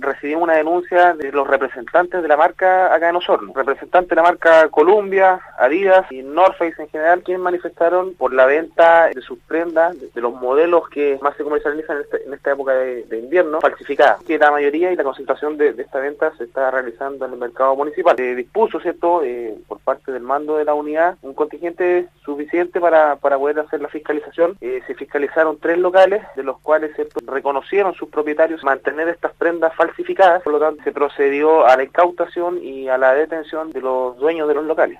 recibimos una denuncia de los representantes de la marca acá en Osorno, representantes de la marca Columbia, Adidas y North Face en general, quienes manifestaron por la venta de sus prendas, de, los modelos que más se comercializan en, este, esta época de, invierno, falsificadas, que la mayoría y la concentración de, esta venta se está realizando en el mercado municipal. Se dispuso, ¿cierto?, eh, por parte del mando de la unidad, un contingente suficiente para, para poder hacer la fiscalización. Eh, se fiscalizaron tres locales, de los cuales reconocieron sus propietarios mantener estas prendas falsificadas, por lo tanto se procedió a la incautación y a la detención de los dueños de los locales.